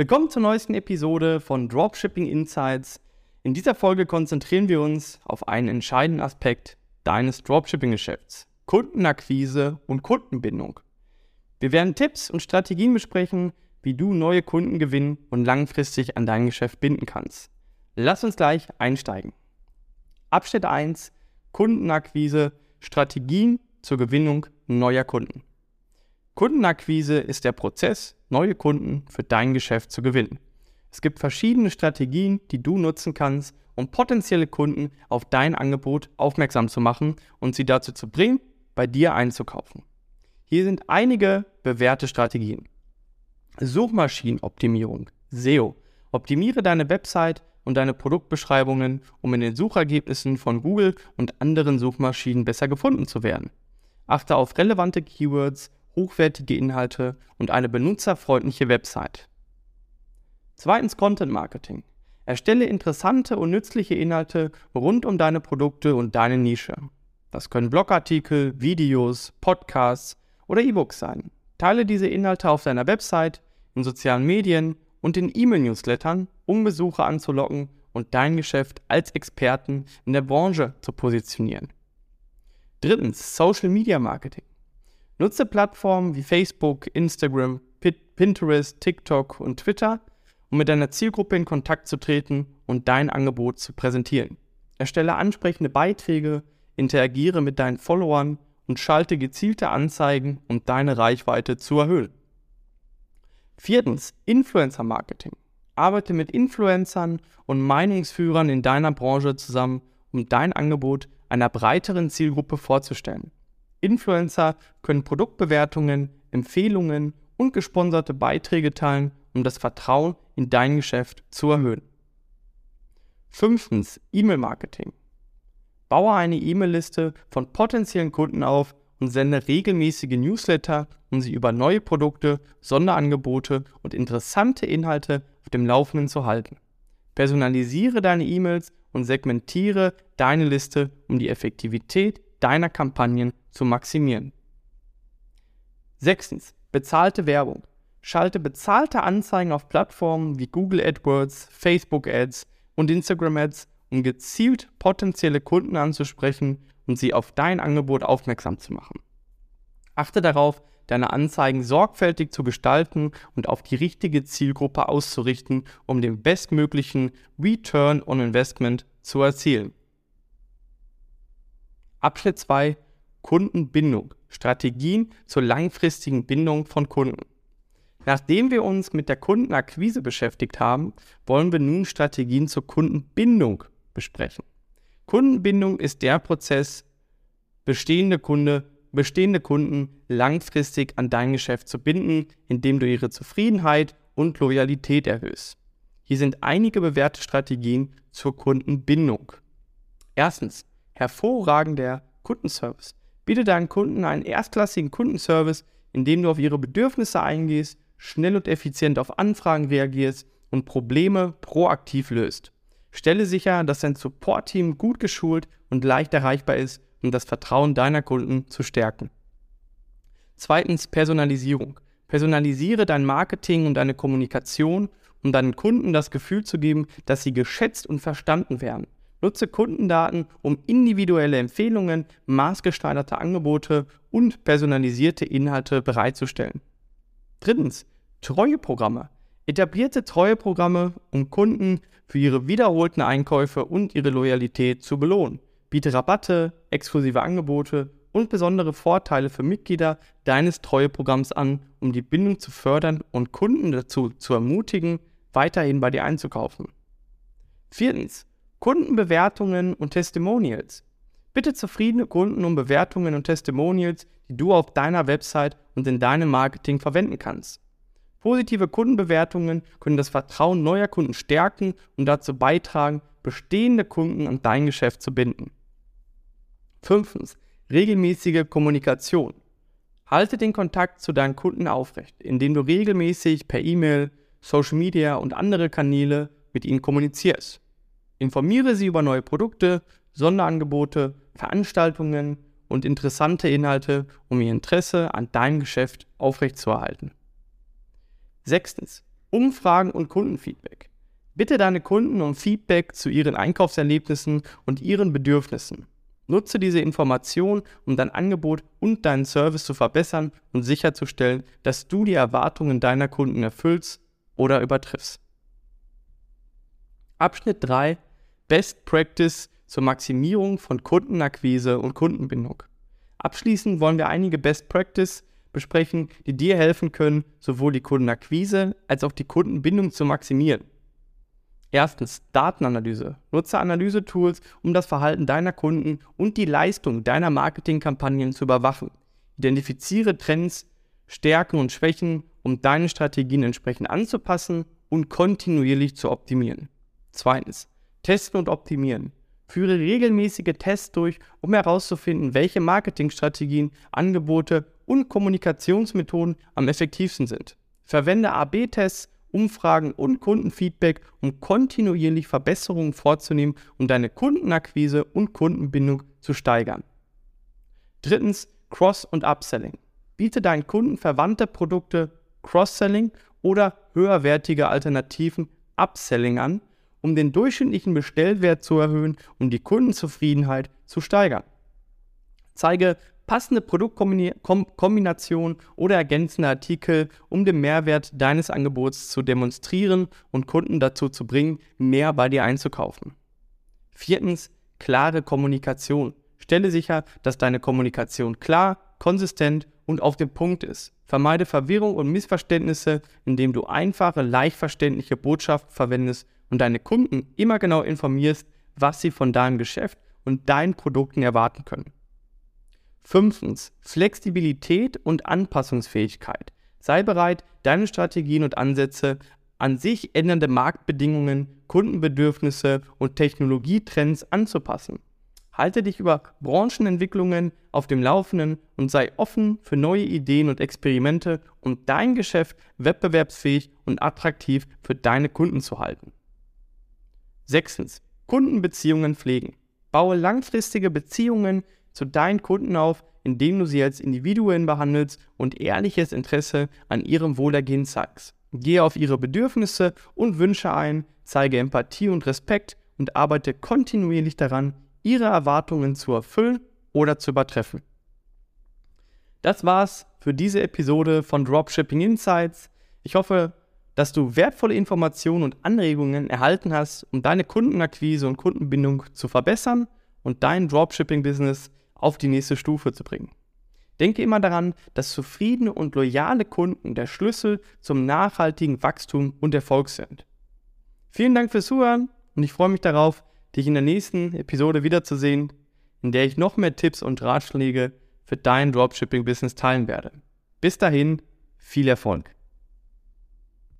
Willkommen zur neuesten Episode von Dropshipping Insights. In dieser Folge konzentrieren wir uns auf einen entscheidenden Aspekt deines Dropshipping-Geschäfts: Kundenakquise und Kundenbindung. Wir werden Tipps und Strategien besprechen, wie du neue Kunden gewinnen und langfristig an dein Geschäft binden kannst. Lass uns gleich einsteigen. Abschnitt 1: Kundenakquise, Strategien zur Gewinnung neuer Kunden. Kundenakquise ist der Prozess, neue Kunden für dein Geschäft zu gewinnen. Es gibt verschiedene Strategien, die du nutzen kannst, um potenzielle Kunden auf dein Angebot aufmerksam zu machen und sie dazu zu bringen, bei dir einzukaufen. Hier sind einige bewährte Strategien. Suchmaschinenoptimierung, SEO. Optimiere deine Website und deine Produktbeschreibungen, um in den Suchergebnissen von Google und anderen Suchmaschinen besser gefunden zu werden. Achte auf relevante Keywords hochwertige Inhalte und eine benutzerfreundliche Website. Zweitens Content Marketing. Erstelle interessante und nützliche Inhalte rund um deine Produkte und deine Nische. Das können Blogartikel, Videos, Podcasts oder E-Books sein. Teile diese Inhalte auf deiner Website, in sozialen Medien und in E-Mail-Newslettern, um Besucher anzulocken und dein Geschäft als Experten in der Branche zu positionieren. Drittens Social Media Marketing. Nutze Plattformen wie Facebook, Instagram, Pinterest, TikTok und Twitter, um mit deiner Zielgruppe in Kontakt zu treten und dein Angebot zu präsentieren. Erstelle ansprechende Beiträge, interagiere mit deinen Followern und schalte gezielte Anzeigen, um deine Reichweite zu erhöhen. Viertens, Influencer Marketing. Arbeite mit Influencern und Meinungsführern in deiner Branche zusammen, um dein Angebot einer breiteren Zielgruppe vorzustellen. Influencer können Produktbewertungen, Empfehlungen und gesponserte Beiträge teilen, um das Vertrauen in dein Geschäft zu erhöhen. Fünftens, E-Mail-Marketing. Baue eine E-Mail-Liste von potenziellen Kunden auf und sende regelmäßige Newsletter, um sie über neue Produkte, Sonderangebote und interessante Inhalte auf dem Laufenden zu halten. Personalisiere deine E-Mails und segmentiere deine Liste, um die Effektivität deiner Kampagnen zu maximieren. Sechstens, bezahlte Werbung. Schalte bezahlte Anzeigen auf Plattformen wie Google AdWords, Facebook Ads und Instagram Ads, um gezielt potenzielle Kunden anzusprechen und sie auf dein Angebot aufmerksam zu machen. Achte darauf, deine Anzeigen sorgfältig zu gestalten und auf die richtige Zielgruppe auszurichten, um den bestmöglichen Return on Investment zu erzielen. Abschnitt 2 Kundenbindung. Strategien zur langfristigen Bindung von Kunden. Nachdem wir uns mit der Kundenakquise beschäftigt haben, wollen wir nun Strategien zur Kundenbindung besprechen. Kundenbindung ist der Prozess, bestehende, Kunde, bestehende Kunden langfristig an dein Geschäft zu binden, indem du ihre Zufriedenheit und Loyalität erhöhst. Hier sind einige bewährte Strategien zur Kundenbindung. Erstens, hervorragender Kundenservice. Biete deinen Kunden einen erstklassigen Kundenservice, indem du auf ihre Bedürfnisse eingehst, schnell und effizient auf Anfragen reagierst und Probleme proaktiv löst. Stelle sicher, dass dein Support-Team gut geschult und leicht erreichbar ist, um das Vertrauen deiner Kunden zu stärken. Zweitens Personalisierung. Personalisiere dein Marketing und deine Kommunikation, um deinen Kunden das Gefühl zu geben, dass sie geschätzt und verstanden werden. Nutze Kundendaten, um individuelle Empfehlungen, maßgeschneiderte Angebote und personalisierte Inhalte bereitzustellen. Drittens, Treueprogramme. Etablierte Treueprogramme, um Kunden für ihre wiederholten Einkäufe und ihre Loyalität zu belohnen. Biete Rabatte, exklusive Angebote und besondere Vorteile für Mitglieder deines Treueprogramms an, um die Bindung zu fördern und Kunden dazu zu ermutigen, weiterhin bei dir einzukaufen. Viertens, Kundenbewertungen und Testimonials. Bitte zufriedene Kunden um Bewertungen und Testimonials, die du auf deiner Website und in deinem Marketing verwenden kannst. Positive Kundenbewertungen können das Vertrauen neuer Kunden stärken und dazu beitragen, bestehende Kunden an dein Geschäft zu binden. Fünftens. Regelmäßige Kommunikation. Halte den Kontakt zu deinen Kunden aufrecht, indem du regelmäßig per E-Mail, Social Media und andere Kanäle mit ihnen kommunizierst. Informiere sie über neue Produkte, Sonderangebote, Veranstaltungen und interessante Inhalte, um ihr Interesse an deinem Geschäft aufrechtzuerhalten. Sechstens. Umfragen und Kundenfeedback. Bitte deine Kunden um Feedback zu ihren Einkaufserlebnissen und ihren Bedürfnissen. Nutze diese Information, um dein Angebot und deinen Service zu verbessern und sicherzustellen, dass du die Erwartungen deiner Kunden erfüllst oder übertriffst. Abschnitt 3 Best Practice zur Maximierung von Kundenakquise und Kundenbindung. Abschließend wollen wir einige Best Practice besprechen, die dir helfen können, sowohl die Kundenakquise als auch die Kundenbindung zu maximieren. Erstens Datenanalyse. Nutze Analyse-Tools, um das Verhalten deiner Kunden und die Leistung deiner Marketingkampagnen zu überwachen. Identifiziere Trends, Stärken und Schwächen, um deine Strategien entsprechend anzupassen und kontinuierlich zu optimieren. Zweitens Testen und optimieren. Führe regelmäßige Tests durch, um herauszufinden, welche Marketingstrategien, Angebote und Kommunikationsmethoden am effektivsten sind. Verwende AB-Tests, Umfragen und Kundenfeedback, um kontinuierlich Verbesserungen vorzunehmen und deine Kundenakquise und Kundenbindung zu steigern. Drittens, Cross- und Upselling. Biete deinen Kunden verwandte Produkte, Cross-Selling oder höherwertige Alternativen, Upselling an, um den durchschnittlichen Bestellwert zu erhöhen und die Kundenzufriedenheit zu steigern. Zeige passende Produktkombination oder ergänzende Artikel, um den Mehrwert deines Angebots zu demonstrieren und Kunden dazu zu bringen, mehr bei dir einzukaufen. Viertens, klare Kommunikation. Stelle sicher, dass deine Kommunikation klar, konsistent und auf den Punkt ist. Vermeide Verwirrung und Missverständnisse, indem du einfache, leicht verständliche Botschaften verwendest und deine Kunden immer genau informierst, was sie von deinem Geschäft und deinen Produkten erwarten können. Fünftens, Flexibilität und Anpassungsfähigkeit. Sei bereit, deine Strategien und Ansätze an sich ändernde Marktbedingungen, Kundenbedürfnisse und Technologietrends anzupassen. Halte dich über Branchenentwicklungen auf dem Laufenden und sei offen für neue Ideen und Experimente, um dein Geschäft wettbewerbsfähig und attraktiv für deine Kunden zu halten. Sechstens, Kundenbeziehungen pflegen. Baue langfristige Beziehungen zu deinen Kunden auf, indem du sie als Individuen behandelst und ehrliches Interesse an ihrem Wohlergehen zeigst. Gehe auf ihre Bedürfnisse und Wünsche ein, zeige Empathie und Respekt und arbeite kontinuierlich daran, ihre Erwartungen zu erfüllen oder zu übertreffen. Das war's für diese Episode von Dropshipping Insights. Ich hoffe, dass du wertvolle Informationen und Anregungen erhalten hast, um deine Kundenakquise und Kundenbindung zu verbessern und dein Dropshipping-Business auf die nächste Stufe zu bringen. Denke immer daran, dass zufriedene und loyale Kunden der Schlüssel zum nachhaltigen Wachstum und Erfolg sind. Vielen Dank fürs Zuhören und ich freue mich darauf, dich in der nächsten Episode wiederzusehen, in der ich noch mehr Tipps und Ratschläge für dein Dropshipping-Business teilen werde. Bis dahin, viel Erfolg!